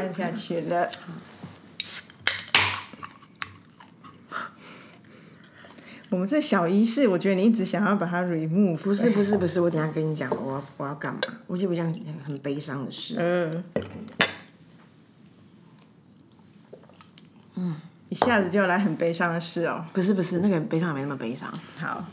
按下去了。我们这小仪式，我觉得你一直想要把它 remove，不是不是不是，我等下跟你讲，我要我要干嘛？我记不讲很悲伤的事。嗯，嗯，一下子就要来很悲伤的事哦。不是不是，那个悲伤也没那么悲伤。好，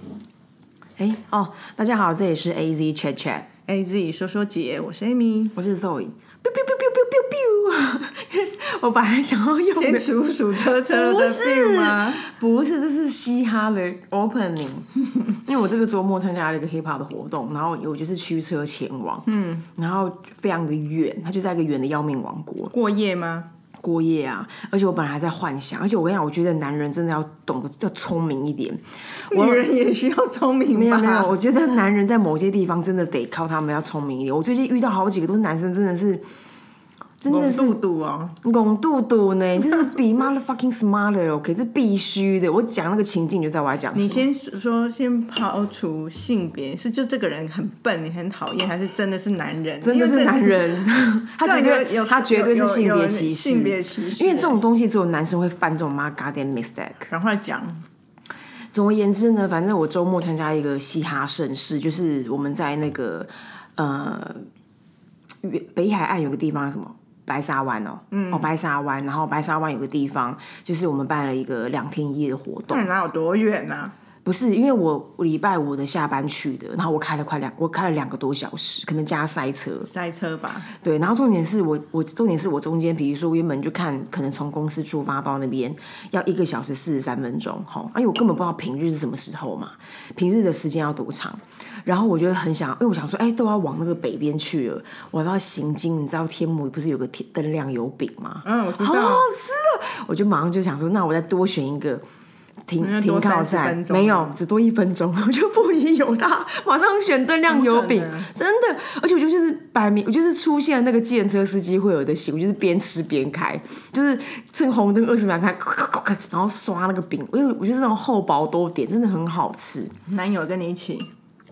哎哦，大家好，这里是 A Z Chat Chat。A Z 说说姐，我是 Amy。我是 Zoe。biu biu biu biu biu biu biu，我本来想要用的天竺鼠车车的 吗？不是，这是嘻哈的 opening。因为我这个周末参加了一个 hip hop 的活动，然后我就是驱车前往，嗯，然后非常的远，它就在一个远的要命王国过夜吗？过夜啊。而且我本来还在幻想，而且我跟你讲，我觉得男人真的要懂得要聪明一点。女人也需要聪明？没有没有，我觉得男人在某些地方真的得靠他们要聪明一点。我最近遇到好几个都是男生，真的是。真的是肚肚哦，拱肚肚呢，就是比 motherfucking smarter OK，这必须的。我讲那个情境，你就知道我在讲什么。你先说，先抛除性别，是就这个人很笨，你很讨厌，还是真的是男人？真的是男人，他绝对有他绝对是性别歧视，性别歧视。因为这种东西只有男生会犯这种妈 goddamn mistake。赶快讲。总而言之呢，反正我周末参加一个嘻哈盛事，就是我们在那个呃北海岸有个地方什么。白沙湾哦，哦白沙湾，然后白沙湾有个地方，就是我们办了一个两天一夜的活动。那哪有多远呢、啊？不是，因为我礼拜五的下班去的，然后我开了快两，我开了两个多小时，可能加塞车。塞车吧。对，然后重点是我，我重点是我中间，比如说原本就看，可能从公司出发到那边要一个小时四十三分钟，哈，哎，我根本不知道平日是什么时候嘛，平日的时间要多长。然后我就很想，因为我想说，哎，都要往那个北边去了，我要不要行经？你知道天母不是有个天灯亮油饼吗？嗯，我知道。好好吃啊！我就马上就想说，那我再多选一个。停停靠站没有，只多一分钟，我就不疑有他，马上选灯亮油饼，真的，而且我就是摆明，我就是出现那个计程车司机会有的行，我就是边吃边开，就是趁红灯二十秒开，然后刷那个饼，我就我就是那种厚薄多点，真的很好吃。男友跟你一起？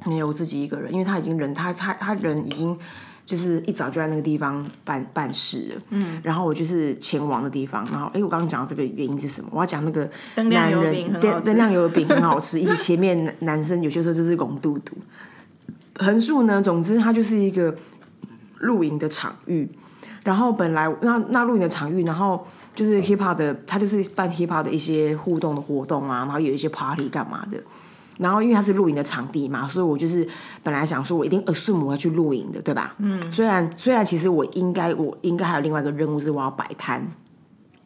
没有，我自己一个人，因为他已经人，他他他人已经。就是一早就在那个地方办办事了，嗯，然后我就是前往的地方，然后哎，我刚刚讲这个原因是什么？我要讲那个男人灯灯亮油饼很好吃，以及前面男生有些时候就是拱肚肚。横竖呢，总之它就是一个露营的场域。然后本来那那露营的场域，然后就是 hip hop 的，它就是办 hip hop 的一些互动的活动啊，然后有一些 party 干嘛的。然后因为它是露营的场地嘛，所以我就是本来想说，我一定 assume 我要去露营的，对吧？嗯。虽然虽然其实我应该我应该还有另外一个任务是我要摆摊，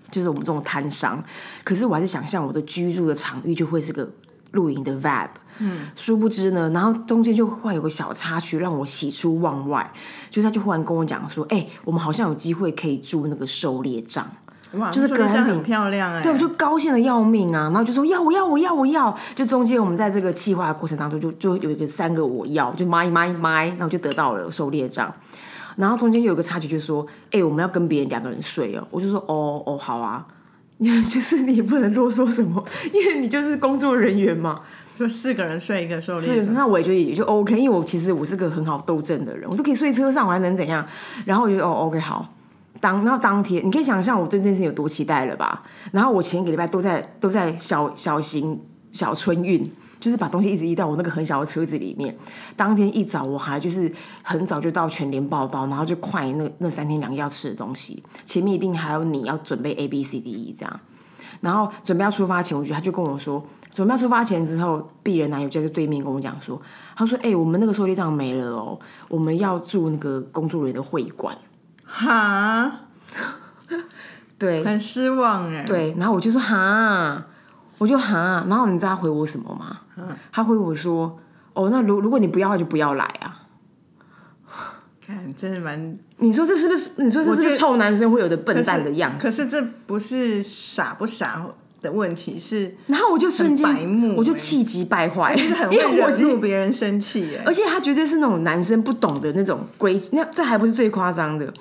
就是我们这种摊商，可是我还是想象我的居住的场域就会是个露营的 vibe。嗯。殊不知呢，然后中间就忽然有个小插曲让我喜出望外，就是他就忽然跟我讲说：“哎，我们好像有机会可以住那个狩猎帐。”就是隔音很漂亮哎，对，我就高兴的要命啊！然后就说要我要我要我要，就中间我们在这个计划的过程当中，就就有一个三个我要，就买买买，然后就得到了狩猎杖。然后中间有一个插曲，就说哎，我们要跟别人两个人睡哦。我就说哦哦好啊，就是你也不能啰嗦什么，因为你就是工作人员嘛。就四个人睡一个狩猎，是那我也觉得也就 OK，因为我其实我是个很好斗争的人，我都可以睡车上，我还能怎样？然后我就哦 OK 好。当然后当天，你可以想象我对这件事有多期待了吧？然后我前一个礼拜都在都在小小型小春运，就是把东西一直移到我那个很小的车子里面。当天一早我还就是很早就到全联报道，然后就快那那三天两夜要吃的东西，前面一定还有你要准备 A B C D E 这样。然后准备要出发前，我觉得他就跟我说，准备要出发前之后，鄙人男友就在对面跟我讲说，他说：“哎，我们那个狩猎帐没了哦，我们要住那个工作人员的会馆。”哈，对，很失望哎。对，然后我就说哈，我就哈，然后你知道他回我什么吗？他回我说：“哦，那如如果你不要，就不要来啊。”看，真的蛮……你说这是不是？你说这是不是臭男生会有的笨蛋的样子？可是这不是傻不傻的问题，是然后我就瞬间白目，我就气急败坏，就是很会惹怒别人生气耶。而且他绝对是那种男生不懂的那种规，那这还不是最夸张的。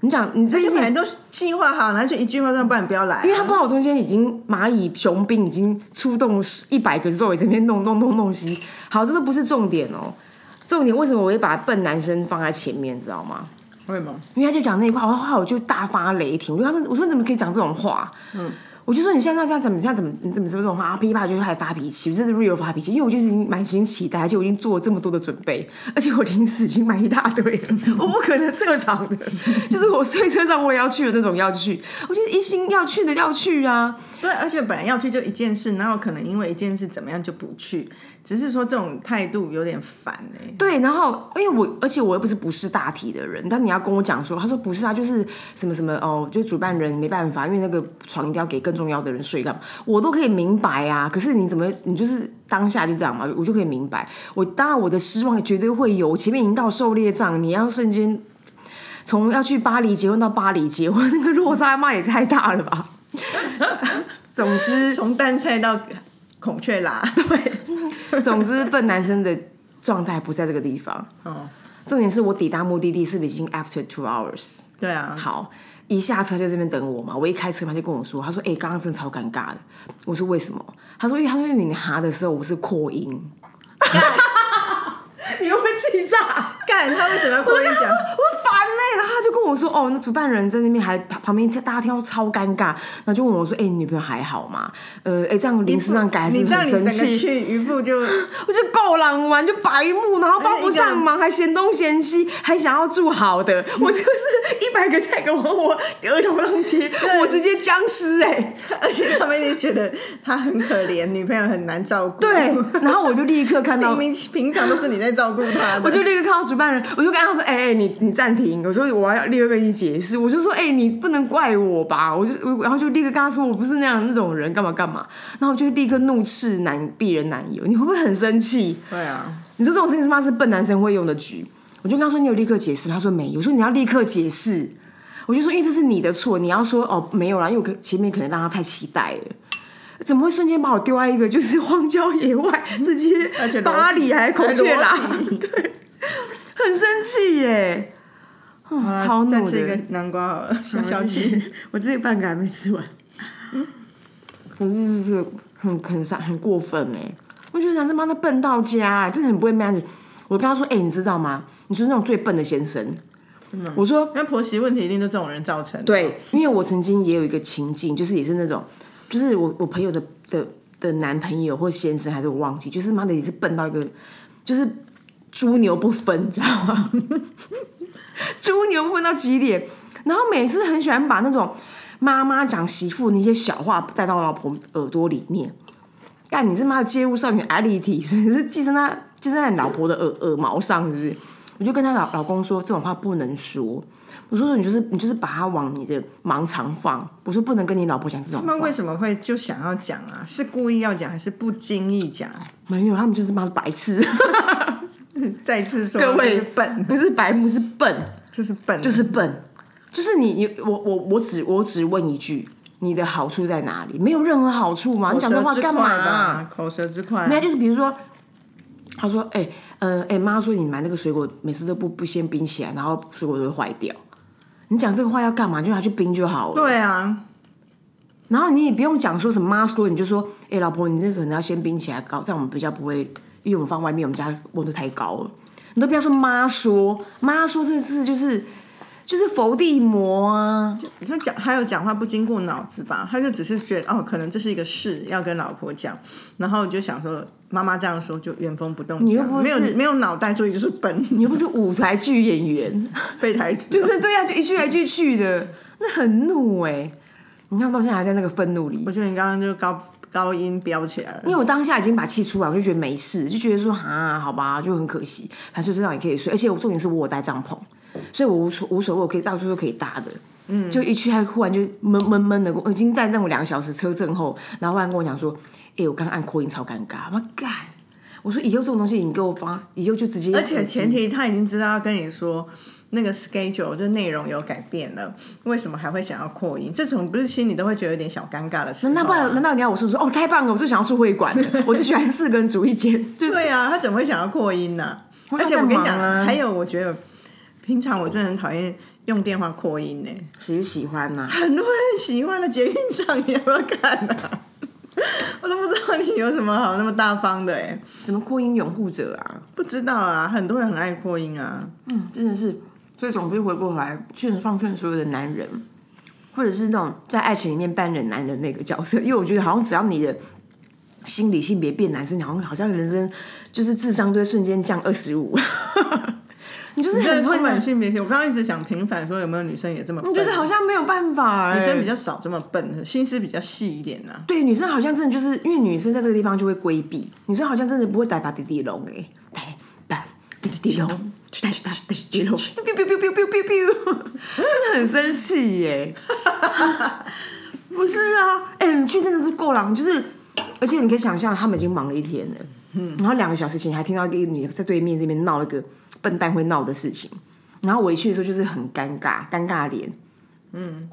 你讲，你这些人都计划好，然后就一句话说，不然不要来。因为他不知道我中间已经蚂蚁雄兵已经出动一百个肉，在那边弄弄弄弄西。好，这都不是重点哦。重点为什么我会把笨男生放在前面，知道吗？为什么？因为他就讲那一块，然后后来我就大发雷霆，我就说我说你怎么可以讲这种话？嗯。我就说你现在这样怎么这样怎么你怎么说这种话？噼啪就是还发脾气，我真的 real 发脾气，因为我就是已经满心期待，而且我已经做了这么多的准备，而且我零食已经买一大堆了，我不可能撤场的，就是我睡车上我也要去的那种要去，我就一心要去的要去啊。对，而且本来要去就一件事，哪有可能因为一件事怎么样就不去？只是说这种态度有点烦哎。对，然后因为我而且我又不是不是大体的人，但你要跟我讲说，他说不是啊，就是什么什么哦，就主办人没办法，因为那个床一定要给更重要的人睡，干嘛？我都可以明白啊。可是你怎么你就是当下就这样嘛？我就可以明白。我当然我的失望绝对会有，前面已经到狩猎帐，你要瞬间从要去巴黎结婚到巴黎结婚，那个落差嘛也太大了吧？总之，从淡菜到 孔雀啦，对，总之笨男生的状态不在这个地方。哦，重点是我抵达目的地是不是已经 after two hours？对啊，好，一下车就这边等我嘛。我一开车他就跟我说，他说：“哎，刚刚真的超尴尬的。”我说：“为什么？”他说：“因为他说因为你哈的时候我是扩音。”你会不会气炸？干他为什么要故意讲？我烦嘞！然后他就跟我说：“哦，那主办人在那边还旁边，大家听到超尴尬。”然后就问我说：“哎，你女朋友还好吗？呃，哎，这样临时让改还是很生气。”去渔夫就 我就够狼玩，就白目，然后帮不上忙，还嫌东嫌西，还想要住好的。我就是一百个菜给我我额头上贴，我直接僵尸哎！而且他们也觉得他很可怜，女朋友很难照顾。对，然后我就立刻看到，明明平常都是你在照顾他，我就立刻看到主办人，我就跟他说：“哎哎，你你暂停。”我说：“我要立刻跟你解释。”我就说：“哎，你不能怪我吧？”我就然后就立刻跟他说：“我不是那样那种人，干嘛干嘛。”然后我就立刻怒斥男鄙人男友，你会不会很生气？对啊，你说这种事情是妈是笨男生会用的局。我就跟他说：“你有立刻解释？”他说：“没有。”我说：“你要立刻解释。”我就说：“因为这是你的错，你要说哦没有啦，因为我前面可能让他太期待了。”怎么会瞬间把我丢在一个就是荒郊野外，直接巴黎还孔雀啦？对，很生气耶！超怒的。再吃一个南瓜好了，小小气。我自己半个还没吃完。可是这个很很伤很过分哎！我觉得男生妈的笨到家，真的很不会 manage。我跟他说：“哎，你知道吗？你是那种最笨的先生。”我说：“那婆媳问题一定是这种人造成的。”对，因为我曾经也有一个情境，就是也是那种。就是我我朋友的的的男朋友或先生还是我忘记，就是妈的也是笨到一个，就是猪牛不分，你知道吗？猪牛不分到极点，然后每次很喜欢把那种妈妈讲媳妇那些小话带到老婆耳朵里面。干，你是妈的街舞少女艾丽缇，是不是寄生在寄生在你老婆的耳耳毛上，是不是？我就跟他老老公说，这种话不能说。我说你就是你就是把它往你的盲肠放。我说不能跟你老婆讲这种。他们为什么会就想要讲啊？是故意要讲还是不经意讲？没有，他们就是妈的白痴。再次说，各位笨不是白目是笨，就是笨，就是笨，就是你你我我我只我只问一句，你的好处在哪里？没有任何好处嘛？你讲这话干嘛？口舌之快。没有，就是比如说，他说：“哎呃哎，妈说你买那个水果每次都不不先冰起来，然后水果都会坏掉。”你讲这个话要干嘛？就拿去冰就好了。对啊，然后你也不用讲说什么妈说，你就说，哎，老婆，你这个可能要先冰起来，搞这样我们比较不会，因为我们放外面，我们家温度太高了。你都不要说妈说，妈说这字就是就是伏地魔啊！他讲还有讲话不经过脑子吧？他就只是觉得哦，可能这是一个事要跟老婆讲，然后就想说妈妈这样说就原封不动。你又不是没有没有脑袋，所以就是笨。你又不是舞台剧演员，背台词就是对呀，就一句来句去的，那很怒哎！你看到现在还在那个愤怒里。我觉得你刚刚就高高音飙起来了，因为我当下已经把气出来，我就觉得没事，就觉得说啊，好吧，就很可惜，反正就这样也可以睡，而且我重点是我有带帐篷。所以我无所无所谓，我可以到处都可以搭的。嗯，就一去，他忽然就闷闷闷的，我已经在那种两个小时车震后，然后忽然跟我讲说：“哎，我刚刚按扩音超尴尬。”我干，我说以后这种东西你给我发，以后就直接。而且前提他已经知道要跟你说那个 schedule 就内容有改变了，为什么还会想要扩音？这种不是心里都会觉得有点小尴尬的事。那不然难道你要我说说哦，太棒了，我就想要住会馆，我就喜欢四个人住一间。对啊，他怎么会想要扩音呢？而且我跟你讲，还有我觉得。平常我真的很讨厌用电话扩音呢，谁喜欢呢？很多人喜欢的，捷运上你要不要看呢？我都不知道你有什么好那么大方的哎，什么扩音拥护者啊？不知道啊，很多人很爱扩音啊。嗯，真的是，所以总之回过头来，劝放劝所有的男人，或者是那种在爱情里面扮演男人那个角色，因为我觉得好像只要你的心理性别变男生，好像好像人生就是智商都会瞬间降二十五。你就是很充会满性别性。我刚刚一直想平反，说有没有女生也这么笨？我觉得好像没有办法、欸，女生比较少这么笨，心思比较细一点呐、啊。对女生好像真的就是因为女生在这个地方就会规避，女生好像真的不会逮把弟弟龙哎，逮把弟弟龙，带把滴滴龙，biu biu biu biu biu biu biu，真的很生气耶。不是啊，哎、你去真的是够了，就是，而且你可以想象，他们已经忙了一天了，嗯，然后两个小时前还听到一个女的在对面这边闹一个笨蛋会闹的事情，然后我一去的时候就是很尴尬，尴尬脸，嗯，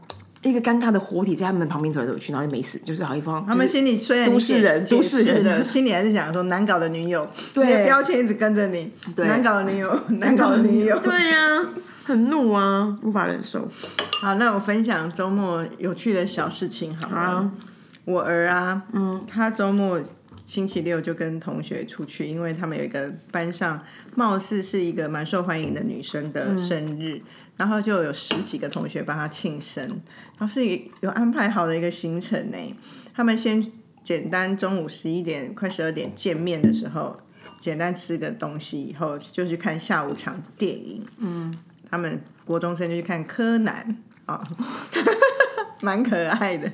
一个尴尬的活体在他们旁边走来走去，然后就没事，就是好一方，他们心里虽然都市人都市人。的，心里还是想说难搞的女友，对。标签一直跟着你，对。难搞的女友，难搞的女友。对呀、很怒啊，无法忍受。好，那我分享周末有趣的小事情好了。啊我儿啊，嗯，他周末星期六就跟同学出去，因为他们有一个班上貌似是一个蛮受欢迎的女生的生日，然后就有十几个同学帮他庆生，然后是有安排好的一个行程呢。他们先简单中午十一点快十二点见面的时候，简单吃个东西以后，就去看下午场电影。嗯，他们国中生就去看柯南啊，蛮可爱的。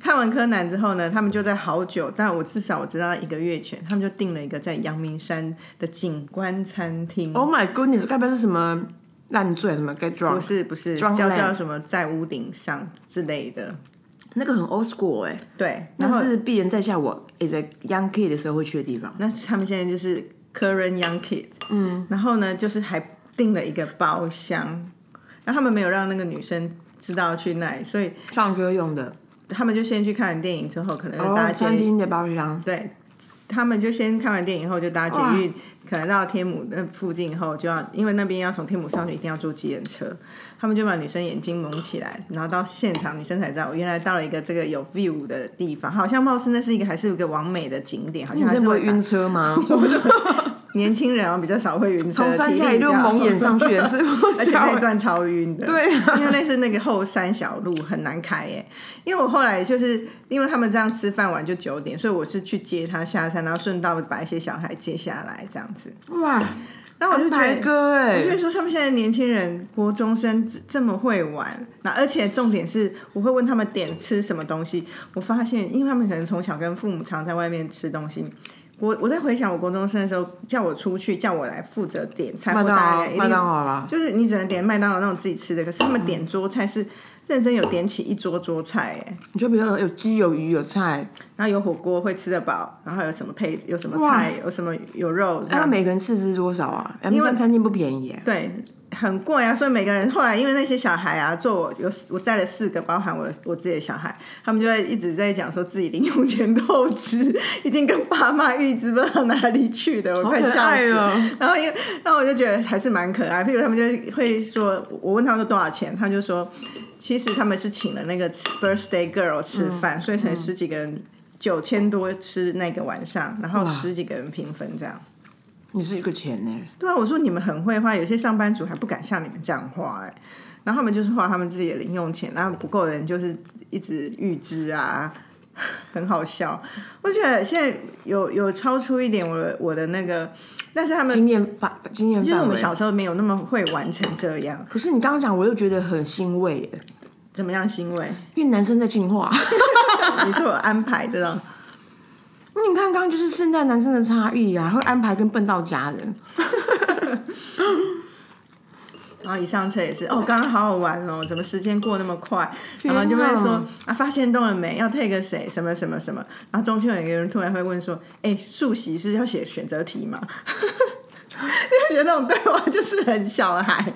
看完柯南之后呢，他们就在好久，但我至少我知道一个月前，他们就订了一个在阳明山的景观餐厅。Oh my goodness，该不是什么烂醉什么 get 不 drunk？是不是叫叫什么在屋顶上之类的。那个很 old school 哎、对，那是鄙人在下我 is a young kid 的时候会去的地方。那他们现在就是 current young kid，嗯，然后呢，就是还订了一个包厢，然后他们没有让那个女生知道去那里，所以唱歌用的，他们就先去看电影之后，可能就搭哦，捷餐厅的包厢。对，他们就先看完电影后就搭捷运，可能到天母那附近以后就要，因为那边要从天母上去，一定要坐计程车。他们就把女生眼睛蒙起来，然后到现场，女生才知道，我原来到了一个这个有 view 的地方，好像貌似那是一个还是有一个完美的景点，好像女还是会晕车吗？年轻人啊比较少会晕车，从山下一路蒙眼上去也是不 而且那是？段超晕的，对啊因为那是那个后山小路，很难开耶。因为我后来就是因为他们这样吃饭完就九点，所以我是去接他下山，然后顺道把一些小孩接下来这样子。哇，然后我就觉得，我就说他们现在年轻人国中生这这么会玩，那而且重点是我会问他们点吃什么东西，我发现因为他们可能从小跟父母常在外面吃东西。我我在回想我国中生的时候，叫我出去，叫我来负责点菜，或大概一定麦当劳啦，就是你只能点麦当劳那种自己吃的，可是他们点桌菜是认真有点起一桌桌菜，哎，你就比如有鸡有鱼有菜，然后有火锅会吃得饱，然后有什么配有什么菜，有什么有肉，这那样每个人斥资多少啊？M 三餐厅不便宜耶、对。很贵啊，所以每个人后来因为那些小孩啊，做我有我载了四个，包含我我自己的小孩，他们就会一直在讲说自己零用钱透支，已经跟爸妈预支不知道哪里去的，我快可笑死了。然后因为，然后我就觉得还是蛮可爱。譬如他们就会说，我问他们说多少钱，他就说，其实他们是请了那个 birthday girl 吃饭，所以才十几个人九千多吃那个晚上，然后十几个人平分这样。你是一个钱呢、对啊，我说你们很会花，有些上班族还不敢像你们这样花哎、然后他们就是花他们自己的零用钱，然后不够的人就是一直预支啊，很好笑。我觉得现在有有超出一点我的我的那个，但是他们经验法经验就是我们。小时候没有那么会玩成这样，可是你刚刚讲，我又觉得很欣慰耶，怎么样欣慰？因为男生在进化。你是我安排的你看，刚刚就是现代男生的差异啊，会安排跟笨到家人。然后一上车也是哦，刚刚好好玩哦，怎么时间过那么快？然后就会说啊，发现动了没？要 take 什么什么什么？然后中间有一个人突然会问说，哎，数习是要写选择题吗？就觉得那种对话就是很小孩，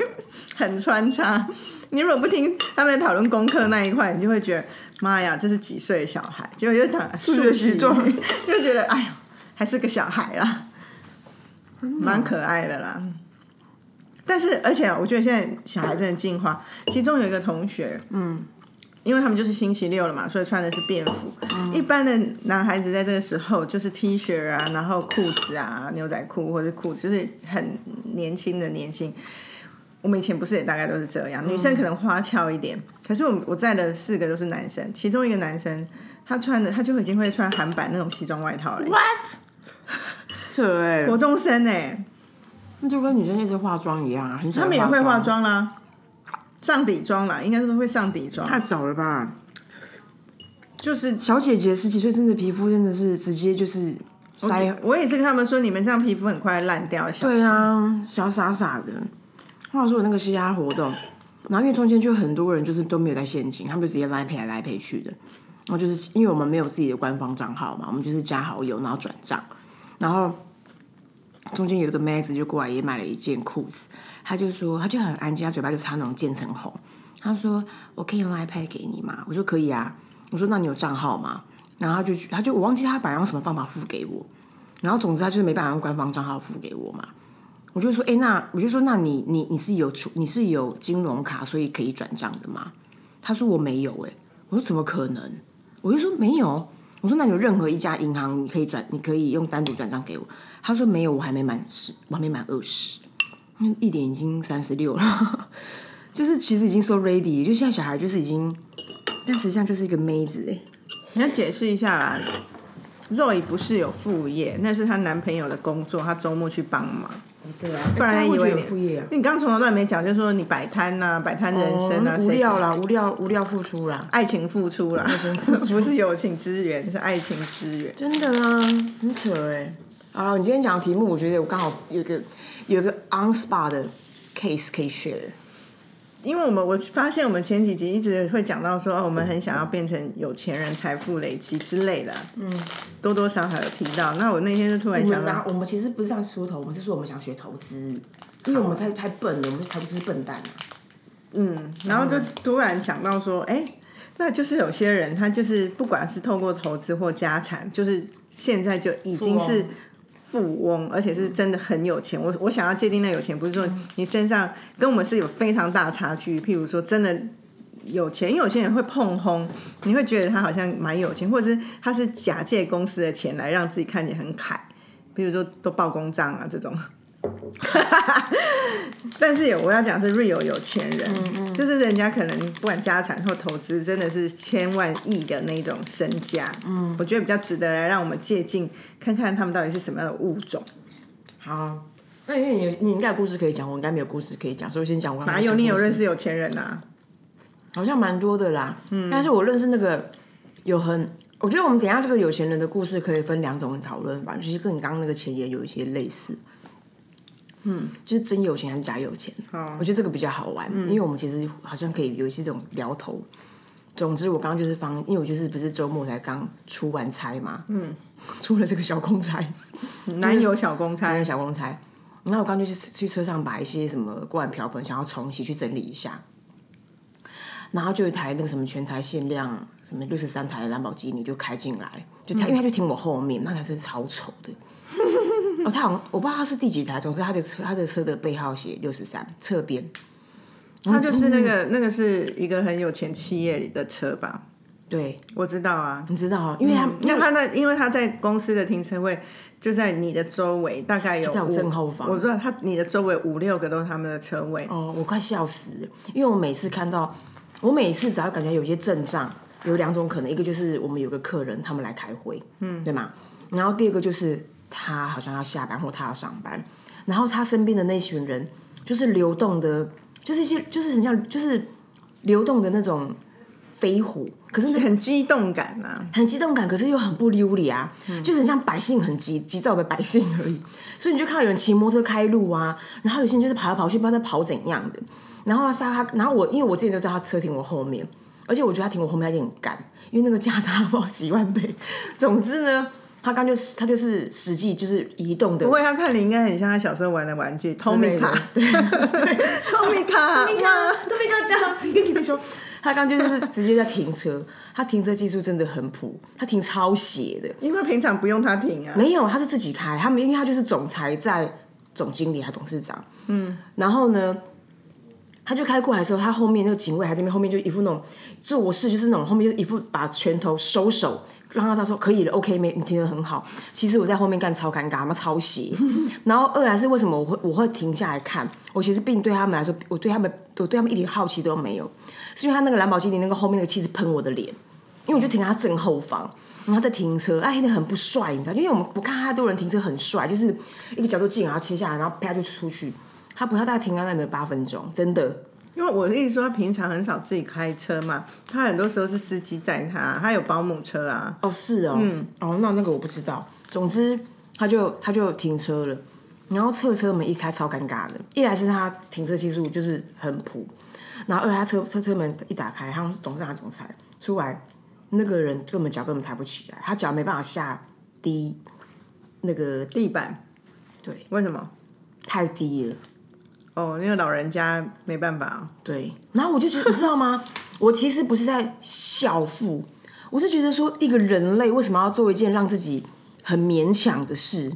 很穿插。你如果不听他们在讨论功课那一块，你就会觉得妈呀，这是几岁的小孩？结果就讲数学习习作 就觉得哎呀，还是个小孩啦，蛮可爱的啦。但是，而且我觉得现在小孩真的进化。其中有一个同学，嗯，因为他们就是星期六了嘛，所以穿的是便服。一般的男孩子在这个时候就是 T 恤啊，然后裤子啊、牛仔裤或者裤子，就是很年轻的年轻。我们以前不是也大概都是这样，女生可能花俏一点，可是我我在的四个都是男生，其中一个男生他穿的他就已经会穿韩版那种西装外套了，What？扯哎、国中生哎、那就跟女生一直化妆一样啊，很少他们也会化化，妆啦，上底妆啦，应该说会上底妆，太早了吧？就是小姐姐十几岁，真的皮肤真的是直接就是腮，我也是跟他们说，你们这样皮肤很快烂掉，小对啊，小傻傻的。话说我那个嘻哈活动，然后因为中间就很多人就是都没有带现金，他们就直接来赔来来赔去的。然后就是因为我们没有自己的官方账号嘛，我们就是加好友然后转账，然后中间有一个妹子就过来也买了一件裤子，她就说她就很安静，她嘴巴就擦那种渐层红，她说我可以用 iPad 给你吗？我说可以啊，我说那你有账号吗？然后她就她就我忘记她本来用什么方法付给我，然后总之她就是没办法用官方账号付给我嘛。我就说，哎、那我就说，那你你你是有出你是有金融卡，所以可以转账的吗？他说我没有、哎，我说怎么可能？我就说没有。我说那有任何一家银行你可以转，你可以用单独转账给我。他说没有，我还没满十，我还没满二十，嗯一点已经三十六了，就是其实已经 so ready，就现在小孩就是已经，但实际上就是一个妹子哎、你要解释一下啦。Roy 不是有副业，那是她男朋友的工作，她周末去帮忙。对啊，不然以为副业啊，你刚刚从头到尾没讲，就说你摆摊呐、摆摊人生啊，哦无谁聊啦，无聊无聊付出啦。爱情付出啦，不是友情支援，是爱情支援。真的啊，很扯哎。啊，你今天讲的题目，我觉得我刚好有一个有一个 on spot 的 case 可以 share。因为我们我发现我们前几集一直会讲到说，哦，我们很想要变成有钱人、财富累积之类的，嗯，多多少少有提到。那我那天就突然想到，我们其实不是这样出头，我们是说我们想学投资，因为我们太太笨了，我们投资笨蛋啊。嗯，然后就突然想到说，哎、那就是有些人他就是不管是透过投资或家产，就是现在就已经是富翁，而且是真的很有钱。我我想要界定那有钱，不是说你身上跟我们是有非常大差距。譬如说，真的有钱，因为有些人会碰轰，你会觉得他好像蛮有钱，或者是他是假借公司的钱来让自己看起来很凯，比如说都报公账啊这种。但是有我要讲是 real 有钱人，就是人家可能不管家产或投资，真的是千万亿的那种身价。嗯，我觉得比较值得来让我们借鉴，看看他们到底是什么样的物种。好，那因为你你应该有故事可以讲，我应该没有故事可以讲，所以我先讲我哪有你有认识？有钱人啊？好像蛮多的啦。嗯，但是我认识那个有很，我觉得我们等一下这个有钱人的故事可以分两种讨论吧，其实跟你刚刚那个钱也有一些类似。嗯，就是真有钱还是假有钱？哦我觉得这个比较好玩，因为我们其实好像可以有一些这种聊头。总之，我刚刚就是方，因为我就是不是周末才刚出完差嘛，嗯，出了这个小公差，男友小公差男友，小公差。然后我刚就是去车上把一些什么锅碗瓢盆想要重洗去整理一下，然后就有一台那个什么全台限量什么六十三台的兰博基尼就开进来，就他、因为他就停我后面，那台车超丑的。哦，他好像我不知道他是第几台，总之他的车他的车的背号写六十三，侧边。他就是那个那个是一个很有钱企业里的车吧？对，我知道啊，你知道啊，因为他、因为他那因为他在公司的停车位就在你的周围，大概有在我正后方我知道他你的周围五六个都是他们的车位。哦，我快笑死了，因为我每次看到，我每次只要感觉有些阵仗，有两种可能，一个就是我们有个客人他们来开会，嗯，对吗？然后第二个就是他好像要下班或他要上班，然后他身边的那群人就是流动的，就是一些就是很像就是流动的那种飞虎，可是那很激动感啊！很激动感，可是又很不溜理啊，就是很像百姓很急急躁的百姓而已。所以你就看到有人骑摩托车开路啊，然后有些人就是跑来跑去，不知道在跑怎样的。然后他他，然后我因为我之前就知道他车停我后面，而且我觉得他停我后面有点干，因为那个价差不知道几万倍。总之呢，他刚就是他就是实际就是移动的。不，会他看你应该很像他小时候玩的玩具之类 Tommy 的卡 对，Tommy 卡，你看，都没跟他讲，跟你的说，他刚就是直接在停车，他停车技术真的很普，他停超斜的，因为平常不用他停啊。没有，他是自己开，他们因为他就是总裁在总经理还董事长，嗯，然后呢，他就开过来的时候，他后面那个警卫还在那边，后面就一副那种做事，就是那种后面就一副把拳头收手，让他他说可以了，OK，没你停得很好。其实我在后面干超尴尬，他妈抄袭。然后二来是为什么我会我会停下来看？我其实并对他们来说，我对他们我对他们一点好奇都没有，是因为他那个蓝宝基尼那个后面那个气质喷我的脸，因为我就停在他正后方。然后在停车，哎，那很不帅，你知道？因为我们我看太多人停车很帅，就是一个角度近，然后切下来，然后啪就出去。他不，要大概停在那边八分钟，真的。因为我的意思说，他平常很少自己开车嘛，他很多时候是司机载他，他有保姆车啊。哦，是哦，嗯，哦，那那个我不知道。总之，他就他就停车了，然后侧车门一开，超尴尬的。一来是他停车技术就是很普，然后二他车车车门一打开，他是董事长总裁出来。那个人根本脚根本抬不起来，他脚没办法下低那个地板。对，为什么？太低了。哦，那个老人家没办法。对，然后我就觉得，你知道吗？我其实不是在孝父，我是觉得说，一个人类为什么要做一件让自己很勉强的事？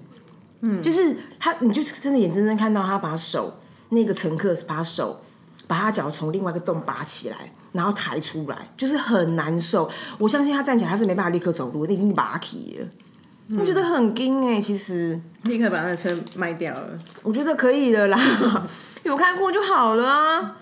嗯，就是他，你就是真的眼睁睁看到他把手那个乘客把手把他脚从另外一个洞拔起来。然后抬出来就是很难受，我相信他站起来他是没办法立刻走路，那已经拔起了。我觉得很惊哎，其实立刻把那车卖掉了，我觉得可以的啦，有看过就好了啊。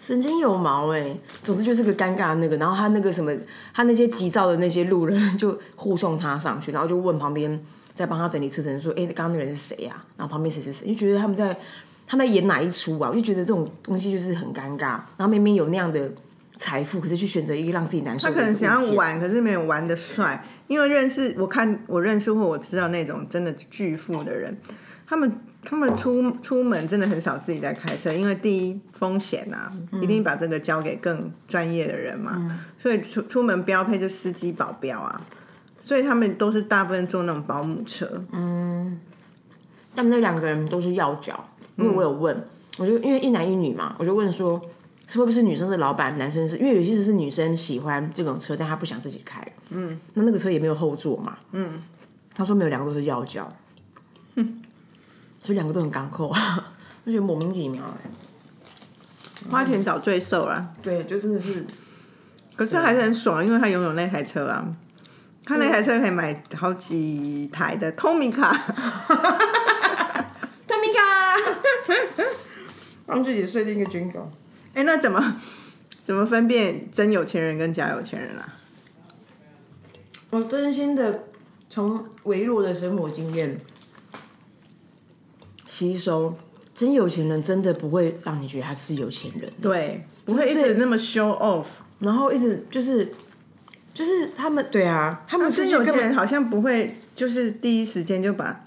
神经有毛哎，总之就是个尴尬那个，然后他那个什么，他那些急躁的那些路人就护送他上去，然后就问旁边在帮他整理车程说：“哎，刚刚那个人是谁呀？”然后旁边谁谁谁，就觉得他们在。他们演哪一出啊？我就觉得这种东西就是很尴尬。然后明明有那样的财富，可是去选择一个让自己难受。他可能想要玩，可是没有玩的帅。因为认识我看我认识或我知道那种真的巨富的人，他们他们出出门真的很少自己在开车，因为第一风险啊，一定把这个交给更专业的人嘛。所以出出门标配就司机保镖啊，所以他们都是大部分坐那种保姆车。嗯，他们那两个人都是要角。因为我有问，我就因为一男一女嘛，我就问说，是会不会是女生是老板，男生是因为有些是女生喜欢这种车，但她不想自己开，嗯，那那个车也没有后座嘛，嗯，他说没有，两个都是要交，嗯，所以两个都很港口啊，我觉得莫名其妙哎，花钱找罪受啦，对，就真的是，可是还是很爽，因为他拥有那台车啊，他那台车可以买好几台的 Tomica。帮 自己设定一个军种。哎，那怎么怎么分辨真有钱人跟假有钱人啊？我真心的从微弱的生活经验吸收，真有钱人真的不会让你觉得他是有钱人，对，不会一直那么 show off，然后一直就是就是他们对啊，他们真有钱人好像不会就是第一时间就把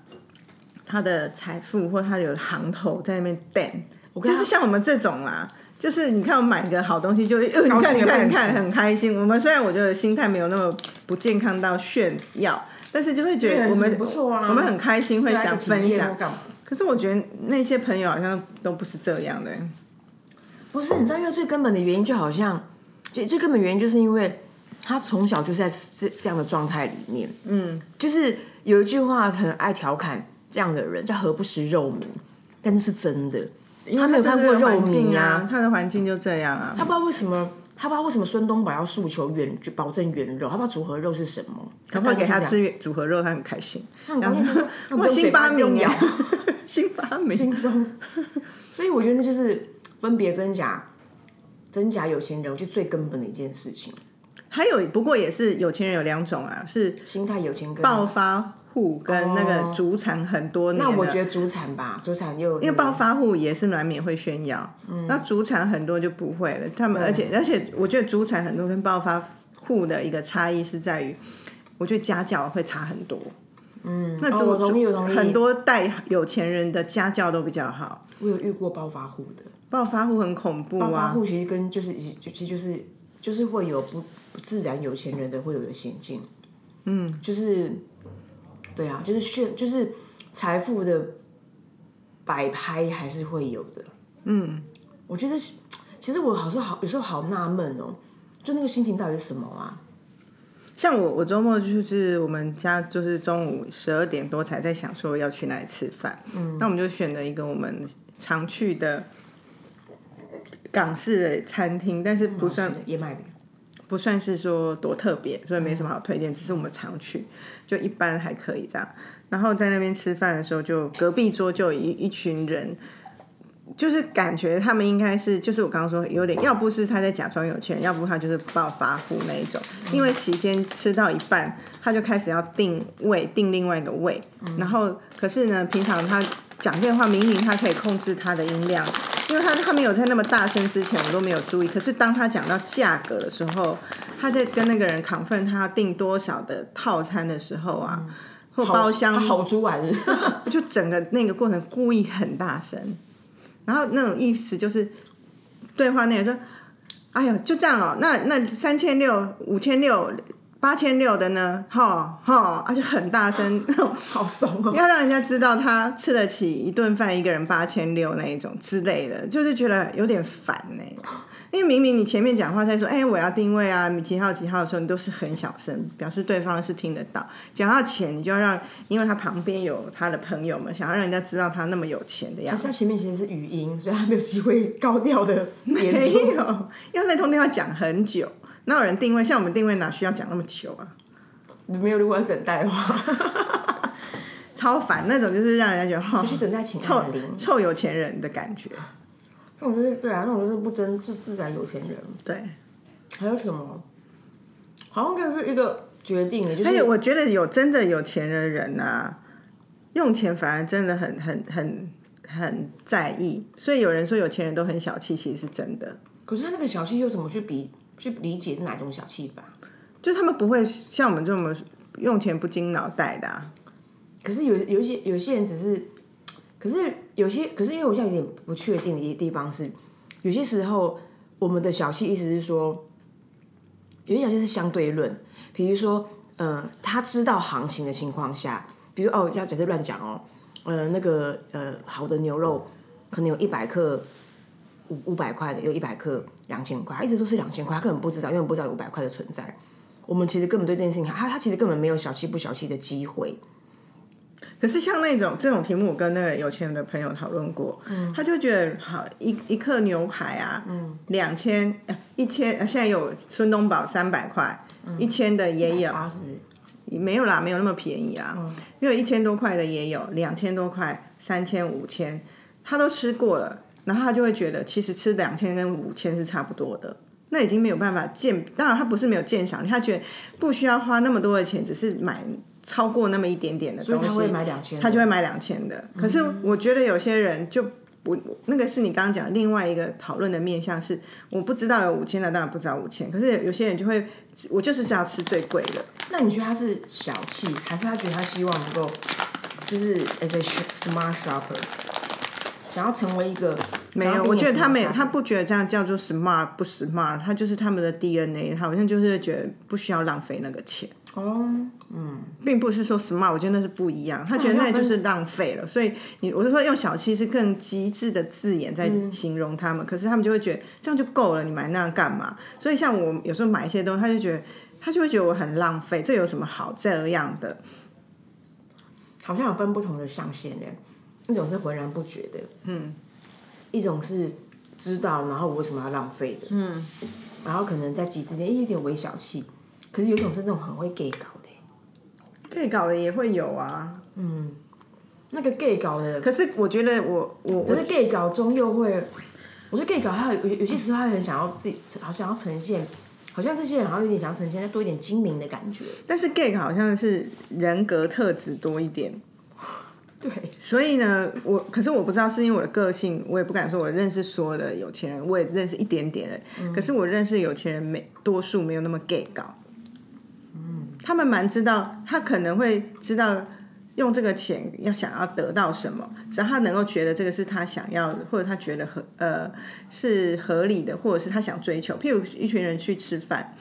他的财富或他有行头在那边 ban。就是像我们这种啦，就是你看我买个好东西，就呃你看你看你看很开心。我们虽然我觉得心态没有那么不健康到炫耀，但是就会觉得我们不错啊，我们很开心会想分享。可是我觉得那些朋友好像都不是这样的。不是，你知道，因为最根本的原因就好像，最最根本原因就是因为他从小就在这这样的状态里面。嗯，就是有一句话很爱调侃这样的人，叫“何不食肉糜”，但是是真的。他没有看过肉糜啊，他的环境就这样啊。他不知道为什么，他不知道为什么孙东宝要诉求原就保证原肉，他不知道组合肉是什么。他会给他吃组合肉，他很开心。然后我新发明呀，新发明轻松。所以我觉得那就是分别真假，真假有钱人，我觉得最根本的一件事情。还有不过也是有钱人有两种啊，是心态有钱跟爆发。户跟那个主产很多年，那我觉得主产吧，主产又因为暴发户也是难免会炫耀，嗯那主产很多就不会了。他们而且而且，我觉得主产很多跟暴发户的一个差异是在于，我觉得家教会差很多。嗯，那我同同意。很多带有钱人的家教都比较好。我有遇过暴发户的，暴发户很恐怖啊。暴发户其实跟就是就其实就是就是会有不不自然有钱人的会有的险境。嗯，就是。对啊，就是炫，就是财富的摆拍还是会有的。嗯，我觉得其实我好像好有时候好纳闷哦，就那个心情到底是什么啊？像我，我周末就是我们家就是中午十二点多才在想说要去哪里吃饭，嗯，那我们就选了一个我们常去的港式的餐厅，但是不算燕麦饼。不算是说多特别，所以没什么好推荐。只是我们常去，就一般还可以这样。然后在那边吃饭的时候，就隔壁桌就有一一群人，就是感觉他们应该是，就是我刚刚说有点，要不是他在假装有钱人，要不他就是暴发户那一种。因为席间吃到一半，他就开始要定位，定另外一个位。然后可是呢，平常他讲电话，明明他可以控制他的音量。因为他他没有在那么大声之前，我都没有注意。可是当他讲到价格的时候，他在跟那个人亢奋他要订多少的套餐的时候啊，或包厢好猪玩，就整个那个过程故意很大声，然后那种意思就是对话那个说：“哎呦，就这样哦，那那三千六、五千六。”八千六的呢，哈哈，而且很大声，好怂哦！要让人家知道他吃得起一顿饭，一个人八千六那一种之类的，就是觉得有点烦呢。因为明明你前面讲话在说，哎，我要定位啊，你几号几号的时候，你都是很小声，表示对方是听得到。讲到钱，你就要让，因为他旁边有他的朋友们，想要让人家知道他那么有钱的样子。他前面其实是语音，所以他没有机会高调的 没有，因为那通电话讲很久。哪有人定位？像我们定位哪需要讲那么久啊？你没有如果要等待的话，超烦那种，就是让人家觉得持续等待请臭臭有钱人的感觉。那种就是对啊，那种就是不争就自然有钱人。对，还有什么？好像就是一个决定的，就是我觉得有真的有钱的人啊，用钱反而真的很很很很在意。所以有人说有钱人都很小气，其实是真的。可是那个小气又怎么去比？去理解是哪种小气法？就他们不会像我们这么用钱不经脑袋的。可是有有一些有些人只是，可是有些可是因为我现在有点不确定的一地方是，有些时候我们的小气意思是说，有些小气是相对论。比如说，呃，他知道行情的情况下，比如哦，要假设乱讲哦，呃，那个呃，好的牛肉可能有一百克。五五百块的有一百克两千块，一直都是两千块，他根本不知道，因为不知道有五百块的存在。我们其实根本对这件事情，他他其实根本没有小气不小气的机会。可是像那种这种题目，我跟那个有钱人的朋友讨论过，他就觉得好一一克牛排啊，两千一千，现在有孙东宝三百块，一千的也有？没有啦，没有那么便宜啊，因为一千多块的也有，两千多块、三千、五千，他都吃过了。然后他就会觉得，其实吃两千跟五千是差不多的，那已经没有办法鉴。当然，他不是没有鉴赏力，他觉得不需要花那么多的钱，只是买超过那么一点点的东西，他会买两千，他就会买两千的。可是我觉得有些人就不，那个是你刚刚讲另外一个讨论的面向是，我不知道有五千的，当然不知道五千。可是有些人就会，我就是想要吃最贵的。那你觉得他是小气，还是他觉得他希望能够就是 as a smart shopper？想要成为一个没有，我觉得他没有，他不觉得这样叫做 smart 不 smart，他就是他们的 DNA，他好像就是觉得不需要浪费那个钱。哦，嗯，并不是说 smart，我觉得那是不一样，他觉得那就是浪费了。所以你我就说用小气是更极致的字眼在形容他们，可是他们就会觉得这样就够了，你买那样干嘛？所以像我有时候买一些东西，他就觉得他就会觉得我很浪费，这有什么好这样的？好像有分不同的象限呢。一种是浑然不觉的，嗯，一种是知道，然后我为什么要浪费的，嗯，然后可能在极致点有点微小气，可是有一种是这种很会 gay 搞的，gay 搞的也会有啊，嗯，那个 gay 搞的，可是我觉得我我我觉得 gay 搞中又会，我觉得 gay 搞他有有些时候他很想要自己，好想要呈现，好像这些人好像有点想要呈现再多一点精明的感觉，但是 gay 好像是人格特质多一点。对，所以呢，我可是我不知道是因为我的个性，我也不敢说我认识所有的有钱人，我也认识一点点的。可是我认识有钱人，没多数没有那么 gay 搞。嗯，他们蛮知道，他可能会知道用这个钱要想要得到什么，只要他能够觉得这个是他想要的，或者他觉得合呃是合理的，或者是他想追求。譬如一群人去吃饭，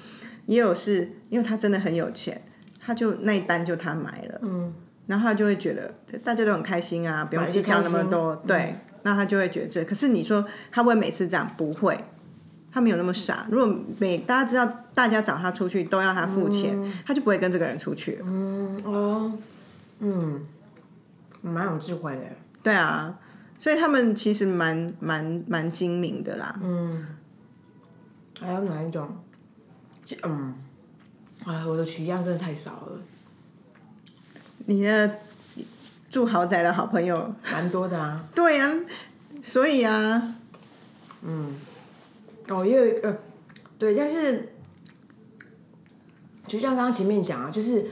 也有是因为他真的很有钱，他就那一单就他买了。嗯。然后他就会觉得大家都很开心啊，不用计较那么多。对，那他就会觉得这。可是你说他会每次这样？不会，他没有那么傻。如果每大家知道大家找他出去都要他付钱，他就不会跟这个人出去。嗯哦，嗯，蛮有智慧的。对啊，所以他们其实蛮蛮蛮精明的啦。嗯，还有哪一种？嗯，哎，我的取样真的太少了。你的住豪宅的好朋友。蛮多的啊。对啊，所以啊，嗯，哦，也有一个，对，但是就像刚刚前面讲啊，就是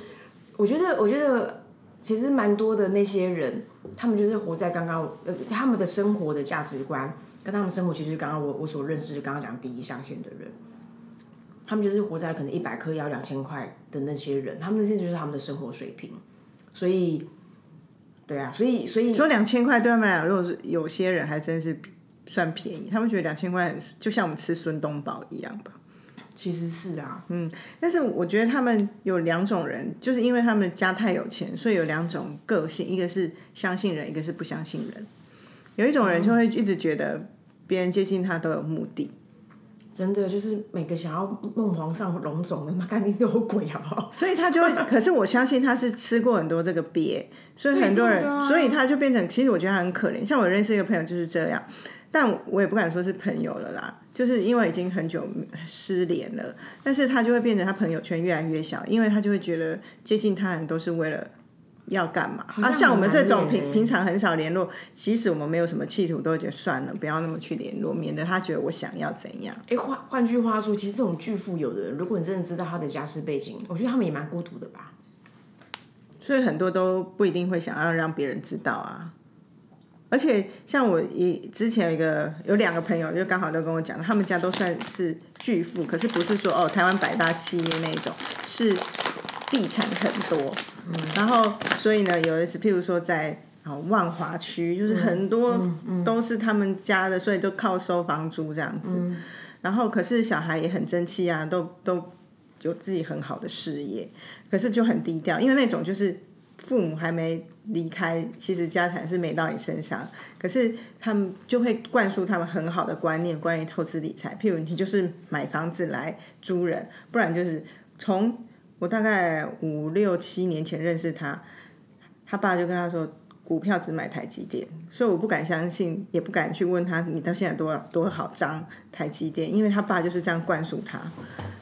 我觉得，我觉得其实蛮多的那些人，他们就是活在刚刚呃他们的生活的价值观，跟他们生活其实刚刚我我所认识刚刚讲第一象限的人，他们就是活在可能一百颗要两千块的那些人，他们那些就是他们的生活水平，所以，对啊，所以所以说两千块对他们来讲，如果是有些人还真是算便宜，他们觉得两千块就像我们吃孙东宝一样吧。其实是啊，嗯，但是我觉得他们有两种人，就是因为他们家太有钱，所以有两种个性，一个是相信人，一个是不相信人。有一种人就会一直觉得别人接近他都有目的，真的就是每个想要弄皇上龙种的，妈干你都有鬼好不好？所以他就会。可是我相信他是吃过很多这个鳖，所以很多人，啊所以他就变成，其实我觉得他很可怜。像我认识一个朋友就是这样，但我也不敢说是朋友了啦，就是因为已经很久失联了，但是他就会变成他朋友圈越来越小，因为他就会觉得接近他人都是为了。要干嘛啊？像我们这种平平常很少联络，即使我们没有什么企图，都会觉得算了，不要那么去联络，免得他觉得我想要怎样。哎，换换句话说，其实这种巨富有的人，如果你真的知道他的家世背景，我觉得他们也蛮孤独的吧。所以很多都不一定会想要让别人知道啊。而且像我一之前有一个有两个朋友，就刚好都跟我讲，他们家都算是巨富，可是不是说哦台湾百大企业那一种，是地产很多。嗯，然后所以呢，有一次譬如说在啊万华区，就是很多都是他们家的，所以都靠收房租这样子。然后可是小孩也很争气啊，都都有自己很好的事业，可是就很低调，因为那种就是父母还没离开，其实家产是没到你身上，可是他们就会灌输他们很好的观念，关于投资理财。譬如你就是买房子来租人，不然就是从我大概五六七年前认识他，他爸就跟他说。股票只买台积电，所以我不敢相信，也不敢去问他你到现在多少多少张台积电，因为他爸就是这样灌输他。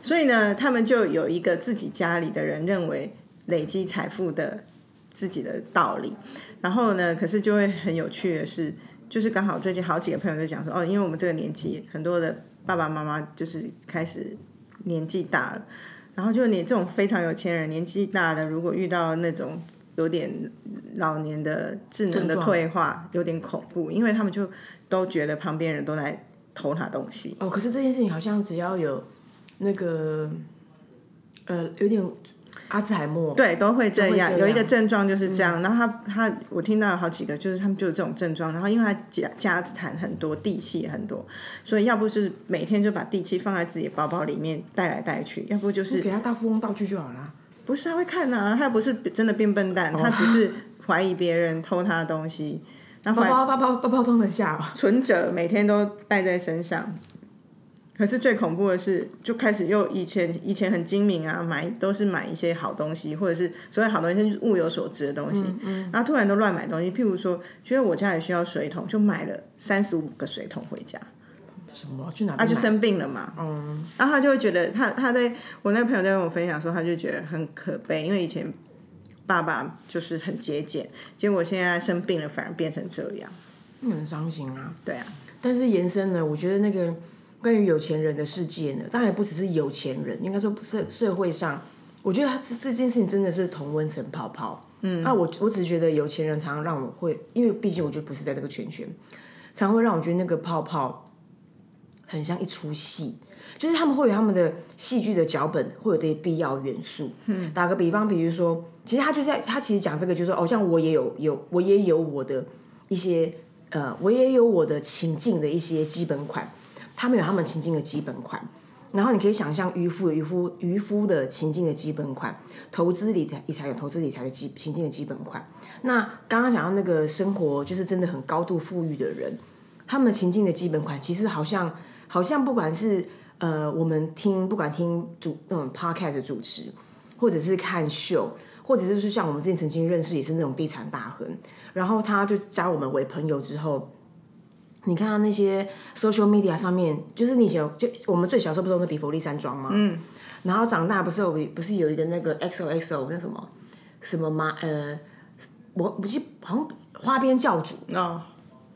所以呢，他们就有一个自己家里的人认为累积财富的自己的道理。然后呢，可是就会很有趣的是，就是刚好最近好几个朋友就讲说，哦，因为我们这个年纪，很多的爸爸妈妈就是开始年纪大了，然后就你这种非常有钱人年纪大了，如果遇到那种有点老年的智能的退化，有点恐怖，因为他们就都觉得旁边人都在偷他东西。哦，可是这件事情好像只要有那个呃有点阿兹海默，对，都会这样。有一个症状就是这样，然后他他我听到有好几个，就是他们就有这种症状，然后因为他家家产很多，地契也很多，所以要不就是每天就把地契放在自己的包包里面带来带去，要不就是给他大富翁道具就好了。不是他会看啊，他不是真的变笨蛋，他只是怀疑别人偷他的东西，然后包包包包包包装得下吧？存折每天都带在身上。可是最恐怖的是，就开始又以前以前很精明啊，买都是买一些好东西，或者是所谓好东西，就是物有所值的东西。然后突然都乱买东西，譬如说，觉得我家里需要水桶，就买了三十五个水桶回家。什么？去哪？他就生病了嘛，嗯，然后他就会觉得他他在我那个朋友在跟我分享说，他就觉得很可悲，因为以前爸爸就是很节俭，结果现在生病了反而变成这样。很伤心啊。对啊，但是延伸呢，我觉得那个关于有钱人的世界呢，当然不只是有钱人，应该说社社会上，我觉得他这这件事情真的是同温层泡泡。嗯，那我我只是觉得有钱人常常让我会，因为毕竟我就不是在那个圈圈，常会让我觉得那个泡泡很像一出戏。就是他们会有他们的戏剧的脚本，会有这些必要元素。嗯，打个比方，比如说，其实他就在他其实讲这个，就是说，哦，像我也有有我也有我的一些呃，我也有我的情境的一些基本款，他们有他们情境的基本款。然后你可以想象渔夫渔夫渔夫的情境的基本款，投资理财理财有投资理财的基情境的基本款。那刚刚讲到那个生活就是真的很高度富裕的人，他们情境的基本款其实好像好像不管是呃我们听不管听主那种 podcast 主持，或者是看秀，或者是说像我们之前曾经认识也是那种地产大亨，然后他就加我们为朋友之后。你看到那些 social media 上面，就是你以前就我们最小时候不是有那比佛利山庄吗？嗯。然后长大不是有不是有一个那个 XOXO 那什么什么吗？呃，我不是好像花边教主哦，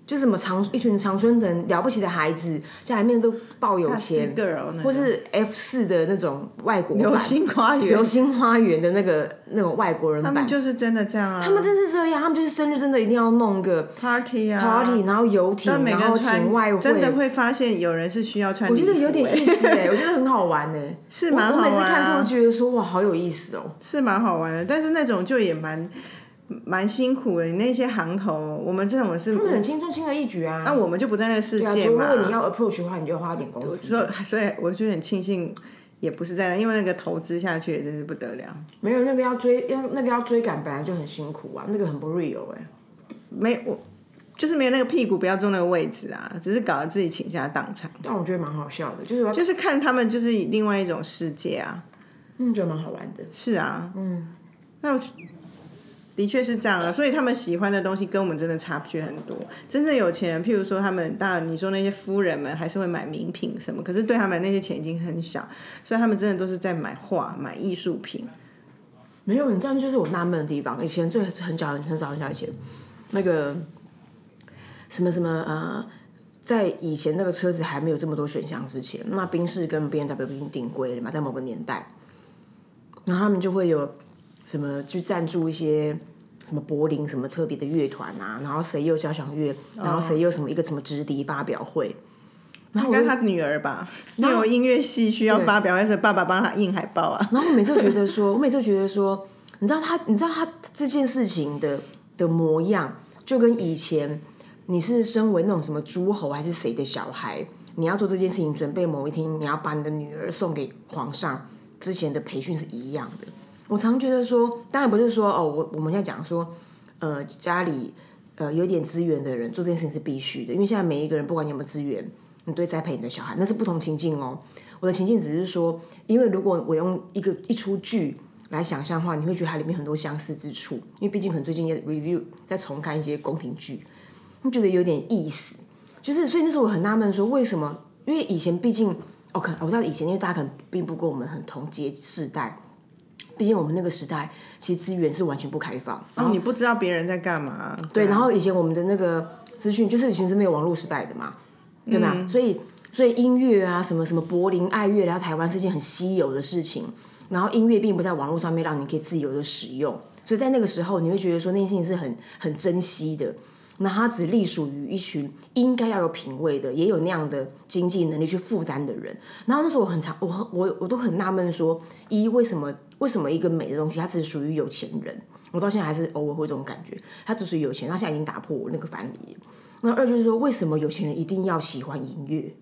就是什么长一群长春人了不起的孩子，家里面都抱有钱或是 F 四的那种外国版流星花园流星花园的那个那种外国人版，他们就是真的这样啊，他们真是这样，他们就是生日真的一定要弄个 party 啊 party，然后游艇，然后请外汇，真的会发现有人是需要穿欸，我觉得有点意思哎，我觉得很好玩哎，是蛮好玩啊我我每次看的时候觉得说哇，好有意思哦。是蛮好玩的，但是那种就也蛮蛮辛苦的。你那些行头，我们这种是他们很轻松，轻而易举啊。那我们就不在那个世界嘛。如果你要 approach 的话，你就花点功夫。所以所以我就很庆幸，也不是在那，因为那个投资下去也真是不得了。没有那个要追，要那个要追赶，本来就很辛苦啊，那个很不 real 哎、没我就是没有那个屁股不要坐那个位置啊，只是搞得自己倾家荡产。但我觉得蛮好笑的，就是就是看他们就是另外一种世界啊。嗯觉得蛮好玩的。是啊，嗯，那我的确是这样啊，所以他们喜欢的东西跟我们真的差距很多。真正有钱人，譬如说他们，当然你说那些夫人们还是会买名品什么，可是对他们那些钱已经很小，所以他们真的都是在买画、买艺术品。没有，你这样就是我纳闷的地方。以前最很早很早很早以前，那个什么什么呃，在以前那个车子还没有这么多选项之前，那宾士跟 B N W 已经顶规了嘛，在某个年代，然后他们就会有什么去赞助一些什么柏林什么特别的乐团啊，然后谁又交响乐，然后谁又什么一个什么直笛发表会，然后跟他女儿吧，那有音乐系需要发表，还是爸爸帮他印海报啊？然后我每次都觉得说，我每次都觉得说，你知道他，你知道他这件事情的的模样，就跟以前你是身为那种什么诸侯还是谁的小孩，你要做这件事情，准备某一天你要把你的女儿送给皇上之前的培训是一样的。我常觉得说，当然不是说哦，我我们现在讲说，呃，家里呃有点资源的人做这件事情是必须的，因为现在每一个人不管你有没有资源，你都会栽培你的小孩，那是不同情境哦。我的情境只是说，因为如果我用一个一出剧来想象的话，你会觉得它里面很多相似之处，因为毕竟可能最近也 review 在重看一些宫廷剧，会觉得有点意思。就是所以那时候我很纳闷说，为什么？因为以前毕竟，哦，可我知道以前因为大家可能并不跟我们很同阶世代，毕竟我们那个时代其实资源是完全不开放，然后你不知道别人在干嘛。对，然后以前我们的那个资讯就是以前是没有网络时代的嘛，对吧？所以所以音乐啊，什么什么柏林爱乐来到台湾是件很稀有的事情，然后音乐并不在网络上面让你可以自由的使用，所以在那个时候你会觉得说那件事情是很很珍惜的。那他只隶属于一群应该要有品味的，也有那样的经济能力去负担的人。然后那时候我很常，我我我都很纳闷说，一为什么为什么一个美的东西它只属于有钱人？我到现在还是偶尔会有这种感觉，它只属于有钱，它现在已经打破我那个藩篱。那二就是说，为什么有钱人一定要喜欢音乐？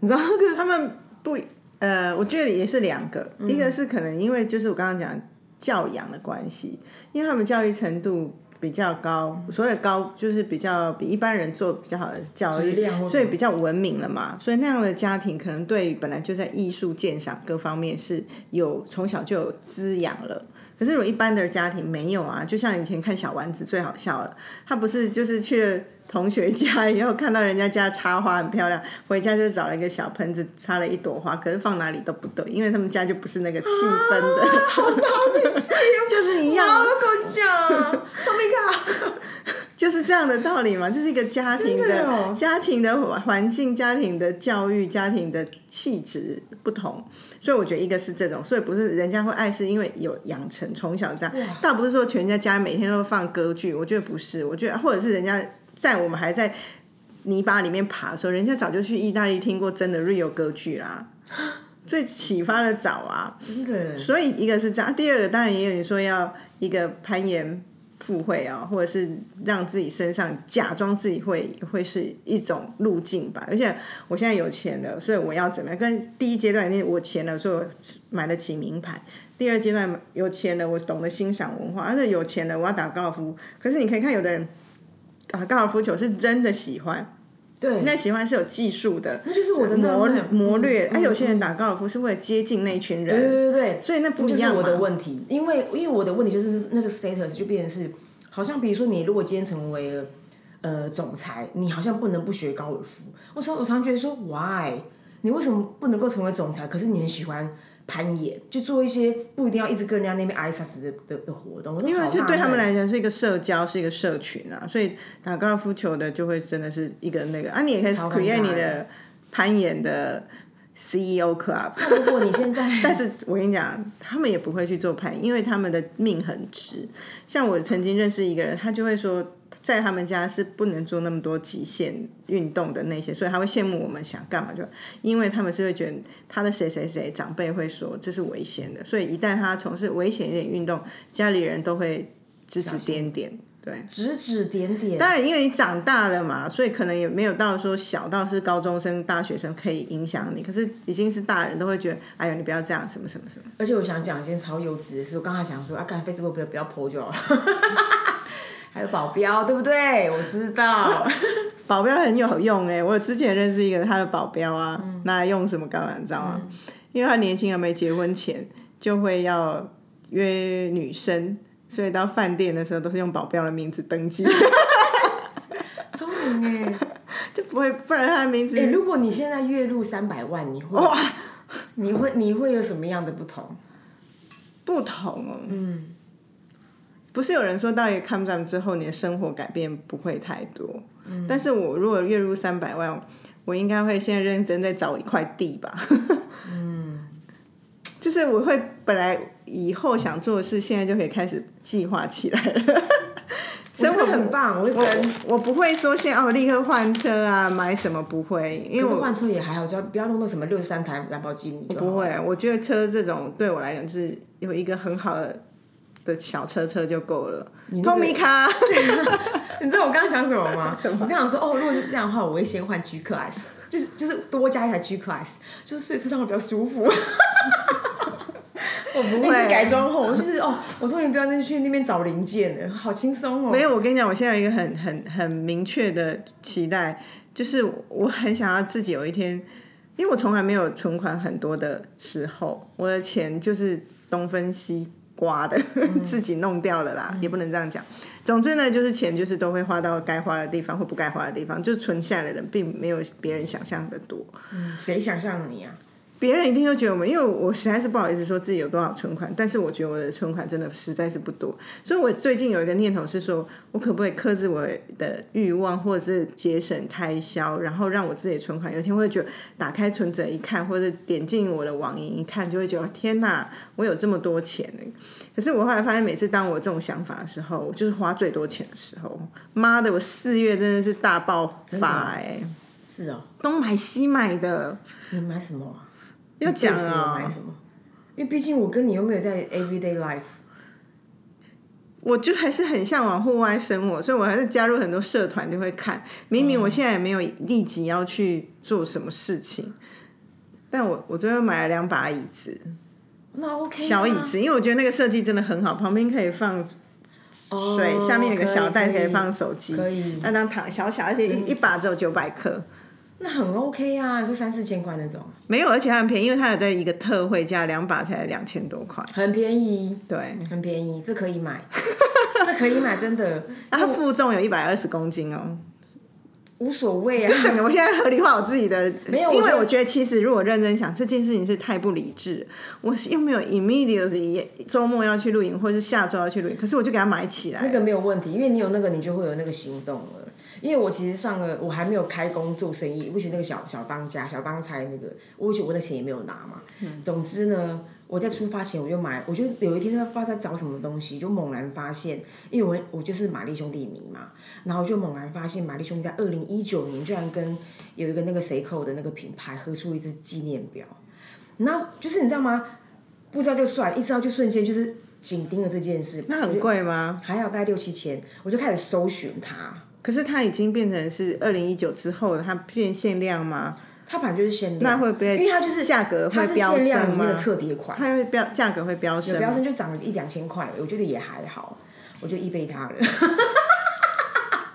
你知道那个他们不呃，我觉得也是两个，一个是可能因为就是我刚刚讲教养的关系，因为他们教育程度比较高，所谓的高就是比较比一般人做比较好的教育所以比较文明了嘛，所以那样的家庭可能对本来就在艺术鉴赏各方面是有从小就有滋养了。可是如果一般的家庭没有啊，就像以前看小丸子最好笑了，他不是就是去了同学家以后看到人家家插花很漂亮，回家就找了一个小盆子插了一朵花，可是放哪里都不对，因为他们家就不是那个气氛的，就是一样，跟我讲，透明卡。就是这样的道理嘛，这是一个家庭的的哦。家庭的环境、家庭的教育、家庭的气质不同，所以我觉得一个是这种，所以不是人家会爱是因为有养成从小这样，倒不是说全家家每天都放歌剧，我觉得不是，我觉得或者是人家在我们还在泥巴里面爬的时候，人家早就去意大利听过真的 real 歌剧啦。最启发的早啊，真的，所以一个是这样，第二个当然也有你说要一个攀岩附会啊，或者是让自己身上假装自己会会是一种路径吧。而且我现在有钱了，所以我要怎么样？跟第一阶段那我钱了，所以我买得起名牌。第二阶段有钱了，我懂得欣赏文化，而且有钱了，我要打高尔夫。可是你可以看有的人打高尔夫球是真的喜欢，对，那喜欢是有技术的，那就是我的纳磨磨略。嗯哎、有些人打高尔夫是为了接近那群人，对对对，所以那不一就是样。我的问题，因为因为我的问题就是那个 status 就变成是，好像比如说你如果今天成为了呃总裁，你好像不能不学高尔夫。我常我常觉得说，why？你为什么不能够成为总裁？可是你很喜欢攀岩，就做一些不一定要一直跟人家那边挨啥子的的的活动。因为是对他们来讲是一个社交，是一个社群啊，所以打高尔夫球的就会真的是一个那个啊，你也可以 create 你的攀岩的。CEO Club，如果你现在，但是我跟你讲，他们也不会去做攀，因为他们的命很直。像我曾经认识一个人，他就会说，在他们家是不能做那么多极限运动的那些，所以他会羡慕我们想干嘛就，因为他们是会觉得他的谁谁谁长辈会说这是危险的，所以一旦他从事危险一点运动，家里人都会指指点点。对，指指点点。当然，因为你长大了嘛，所以可能也没有到说小到是高中生、大学生可以影响你。可是已经是大人都会觉得，哎呀，你不要这样，什么什么什么。而且我想讲一件超幼稚的事，我刚才想说，啊，干 Facebook 不要不要 po 就好了。还有保镖，对不对？我知道，保镖很有用哎。我之前认识一个他的保镖啊，拿来用什么干嘛？你知道吗？因为他年轻还没结婚前，就会要约女生。所以到饭店的时候都是用保镖的名字登记，聪明哎，就不会不然他的名字。哎，如果你现在月入三百万，你会哇？你会你会有什么样的不同？不同哦，嗯，不是有人说到一个看上之后，你的生活改变不会太多。嗯，但是我如果月入三百万，我应该会现在认真在找一块地吧。嗯，就是我会本来。以后想做的事，现在就可以开始计划起来了。生活很棒，我我我不会说现在哦立刻换车啊，买什么不会，因为我换车也还好，只要不要弄到什么六十三台兰博基尼。不会，我觉得车这种对我来讲就是有一个很好的的小车车就够了。托米卡，你知道我刚刚想什么吗？我刚想说哦，如果是这样的话，我会先换 G Class，就是就是多加一台 G Class，就是睡车上会比较舒服。我不会改装后，就是哦，我终于不要再去那边找零件了，好轻松哦。没有，我跟你讲，我现在有一个很很很明确的期待，就是我很想要自己有一天，因为我从来没有存款很多的时候，我的钱就是东分西刮的，自己弄掉了啦，也不能这样讲。总之呢，就是钱就是都会花到该花的地方或不该花的地方，就存下来的并没有别人想象的多。嗯，谁想象你啊？别人一定会觉得我们，因为我实在是不好意思说自己有多少存款，但是我觉得我的存款真的实在是不多，所以我最近有一个念头是说，我可不可以克制我的欲望，或者是节省开销，然后让我自己的存款有一天会觉得打开存折一看，或者点进我的网银一看，就会觉得天哪，我有这么多钱呢。可是我后来发现，每次当我这种想法的时候，就是花最多钱的时候，妈的，我四月真的是大爆发哎，是哦，东买西买的，你买什么？要讲啊！因为毕竟我跟你又没有在 everyday life，我就还是很向往户外生活，所以我还是加入很多社团，就会看。明明我现在也没有立即要去做什么事情，但我我最后买了两把椅子，那 OK，小椅子，因为我觉得那个设计真的很好，旁边可以放水，下面有个小袋可以放手机，可以那张躺小小，而且一一把只有九百克。那很 OK 啊，就三四千块那种。没有，而且它很便宜，因为它有在一个特惠价，两把才两千多块，很便宜。对，很便宜，这可以买，这可以买，真的。它负重有一百二十公斤哦，无所谓啊。就整个我现在合理化我自己的，没有，因为我觉得其实如果认真想，这件事情是太不理智。我又没有 immediately 周末要去露营，或是下周要去露营，可是我就给它买起来。那个没有问题，因为你有那个，你就会有那个行动了。因为我其实上了，我还没有开工做生意，我觉得那个小小当家、小当差那个，我许我的钱也没有拿嘛。总之呢，我在出发前我就买，我就有一天在不知道在找什么东西，就猛然发现，因为我我就是玛丽兄弟迷嘛，然后就猛然发现玛丽兄弟在二零一九年居然跟有一个那个 Seiko 的那个品牌合出一只纪念表，然后就是你知道吗？不知道就算，一知道就瞬间就是紧盯了这件事。那很贵吗？还要大概六七千，我就开始搜寻它。可是它已经变成是二零一九之后，它变限量吗？它本来就是限量，那会不会？因为它就是价格会飙升吗？特别款，它会飙价格会飙升，飙升就涨了一两千块，我觉得也还好，我就一倍它了。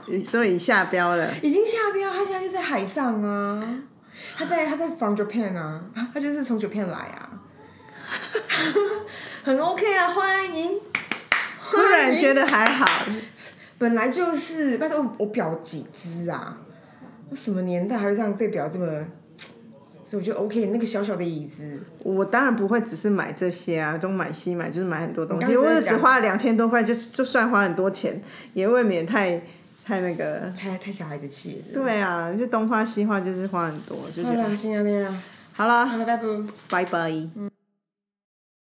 所以下标了，已经下标，它现在就在海上啊，它在它在 from Japan 啊，它就是从 Japan 来啊，很 OK 啊，欢迎，突然觉得还好。本来就是，拜托我我表几只啊？我什么年代还会让对表这么？所以我觉得 OK，那个小小的椅子，我当然不会只是买这些啊，东买西买，就是买很多东西。我在讲只花了两千多块，就就算花很多钱，也未免太太那个。太太小孩子气了。对啊，就东花西花，就是花很多，就觉得好啦，先这样啦，好啦，好了，拜拜。拜拜。